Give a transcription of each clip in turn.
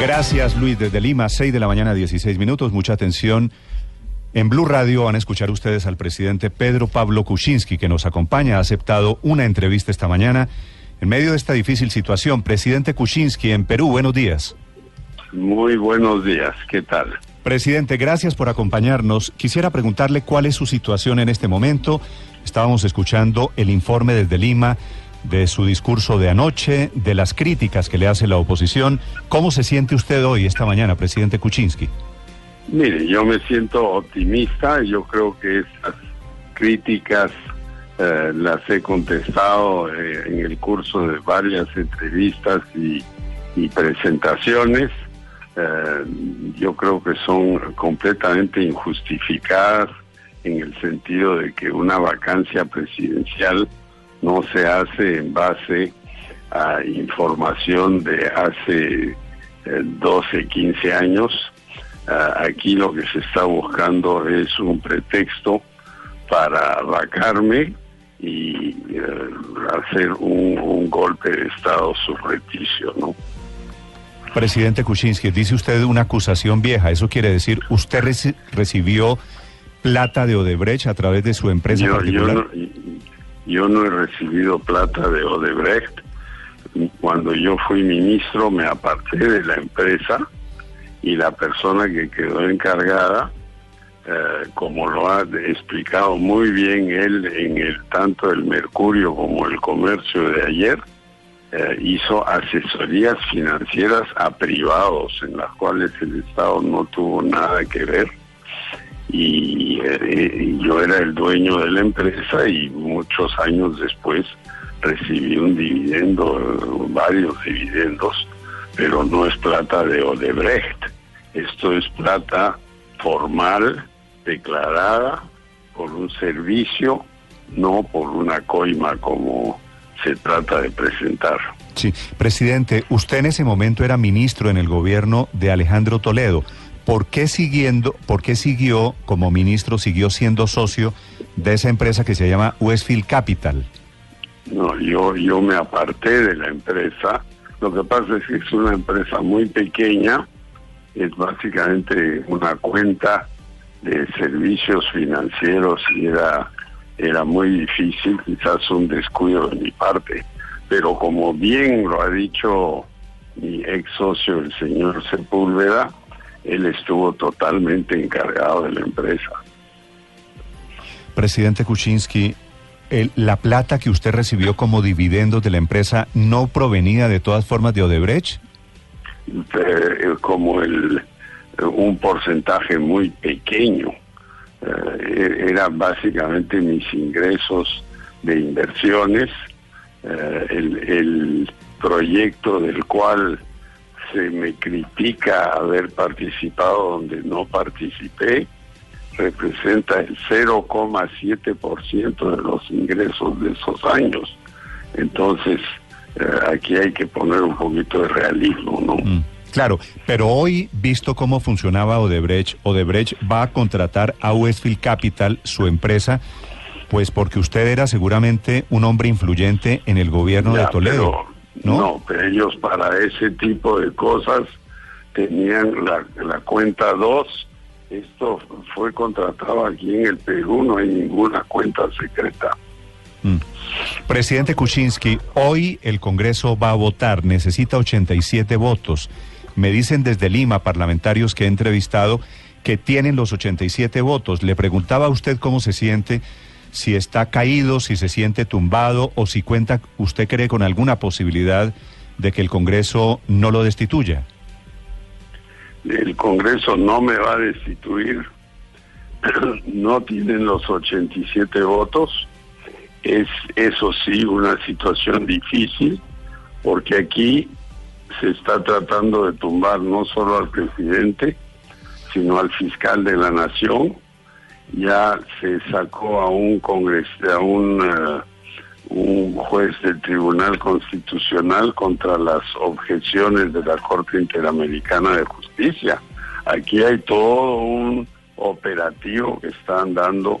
Gracias, Luis. Desde Lima, 6 de la mañana, 16 minutos. Mucha atención. En Blue Radio van a escuchar ustedes al presidente Pedro Pablo Kuczynski, que nos acompaña. Ha aceptado una entrevista esta mañana en medio de esta difícil situación. Presidente Kuczynski, en Perú, buenos días. Muy buenos días, ¿qué tal? Presidente, gracias por acompañarnos. Quisiera preguntarle cuál es su situación en este momento. Estábamos escuchando el informe desde Lima de su discurso de anoche, de las críticas que le hace la oposición. ¿Cómo se siente usted hoy, esta mañana, presidente Kuczynski? Mire, yo me siento optimista. Yo creo que esas críticas eh, las he contestado eh, en el curso de varias entrevistas y, presentaciones. Eh, yo creo que son completamente injustificadas en el sentido de que una vacancia presidencial no se hace en base a información de hace 12, 15 años. aquí lo que se está buscando es un pretexto para vacarme y eh, hacer un, golpe de Estado subrepticio, ¿no? Presidente Kuczynski, dice usted una acusación vieja. ¿Eso quiere decir usted recibió plata de Odebrecht a través de su empresa yo, particular? Yo no, he recibido plata de Odebrecht. Cuando yo fui ministro me aparté de la empresa y la persona que quedó encargada eh, como lo ha explicado muy bien él en el tanto el Mercurio como el Comercio de ayer, eh, hizo asesorías financieras a privados en las cuales el Estado no tuvo nada que ver y, eh, yo era el dueño de la empresa y muchos años después recibí un dividendo, varios dividendos, pero no es plata de Odebrecht, esto es plata formal declarada por un servicio, no por una coima como se trata de presentar. Sí, presidente, usted en ese momento era ministro en el gobierno de Alejandro Toledo. ¿Por qué siguiendo, por qué siguió como ministro, siguió siendo socio de esa empresa que se llama Westfield Capital? No, yo, yo me aparté de la empresa. Lo que pasa es que es una empresa muy pequeña, es básicamente una cuenta de servicios financieros y era, era muy difícil, quizás un descuido de mi parte. Pero como bien lo ha dicho mi ex socio, el señor Sepúlveda, él estuvo totalmente encargado de la empresa. Presidente Kuczynski, ¿la plata que usted recibió como dividendos de la empresa no provenía de todas formas de Odebrecht? Eh, como el un porcentaje muy pequeño. Eh, era básicamente mis ingresos de inversiones, eh, el, proyecto del cual se me critica haber participado donde no participé, representa el 0,7% de los ingresos de esos años. Entonces, eh, aquí hay que poner un poquito de realismo, ¿no? Mm. Claro, pero hoy, visto cómo funcionaba Odebrecht, Odebrecht va a contratar a Westfield Capital, su empresa, pues porque usted era seguramente un hombre influyente en el gobierno de Toledo. ¿No? no, pero ellos para ese tipo de cosas tenían la, la cuenta 2. Esto fue contratado aquí en el Perú, no hay ninguna cuenta secreta. Mm. Presidente Kuczynski, hoy el Congreso va a votar, necesita 87 votos. Me dicen desde Lima, parlamentarios que he entrevistado, que tienen los 87 votos. Le preguntaba a usted cómo se siente, si está caído, si se siente tumbado o si cuenta, usted cree con alguna posibilidad de que el Congreso no lo destituya. El Congreso no me va a destituir. No tienen los 87 votos. Es, eso sí, una situación difícil, porque aquí se está tratando de tumbar no solo al presidente, sino al fiscal de la nación. Ya se sacó a un congres, a un, eh, un juez del Tribunal Constitucional contra las objeciones de la Corte Interamericana de Justicia. Aquí hay todo un operativo que están dando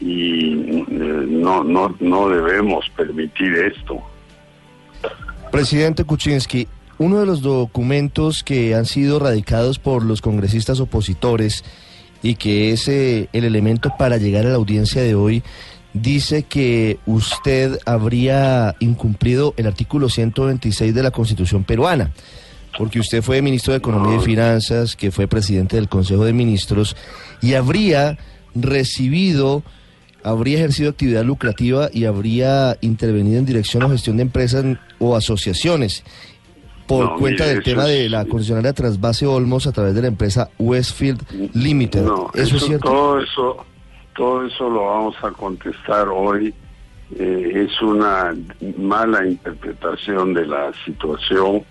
y eh, no, no, no debemos permitir esto. Presidente Kuczynski, uno de los documentos que han sido radicados por los congresistas opositores y que es eh, el elemento para llegar a la audiencia de hoy, dice que usted habría incumplido el artículo 126 de la Constitución peruana, porque usted fue ministro de Economía y Finanzas, que fue presidente del Consejo de Ministros, y habría recibido, habría ejercido actividad lucrativa y habría intervenido en dirección o gestión de empresas o asociaciones por No, cuenta mire, del tema de la concesionaria Trasvase Olmos a través de la empresa Westfield Limited. No, ¿Eso, es cierto? Todo eso, todo eso lo vamos a contestar hoy. Eh, es una mala interpretación de la situación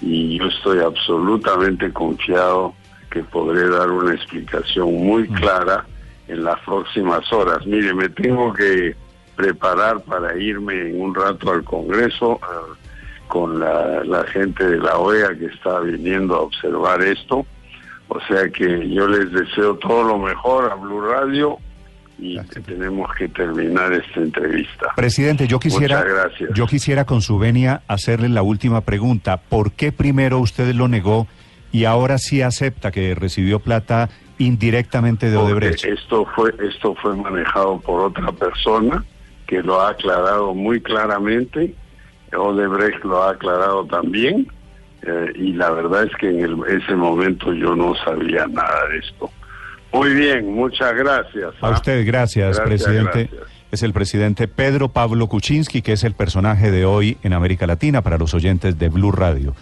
y yo estoy absolutamente confiado que podré dar una explicación muy clara en las próximas horas. Mire, me tengo que preparar para irme en un rato al Congreso con la, la gente de la OEA que está viniendo a observar esto. O sea que yo les deseo todo lo mejor a Blue Radio y que tenemos que terminar esta entrevista. Presidente, yo quisiera, yo quisiera con su venia hacerle la última pregunta. ¿Por qué primero usted lo negó y ahora sí acepta que recibió plata indirectamente de Porque Odebrecht? esto fue esto fue manejado por otra persona que lo ha aclarado muy claramente. Odebrecht lo ha aclarado también. eh, y la verdad es que en el- ese momento yo no sabía nada de esto. Muy bien, muchas gracias. A ¿ah? usted, gracias, Gracias, presidente. gracias. Es el presidente Pedro Pablo Kuczynski, que es el personaje de hoy en América Latina para los oyentes de Blue Radio.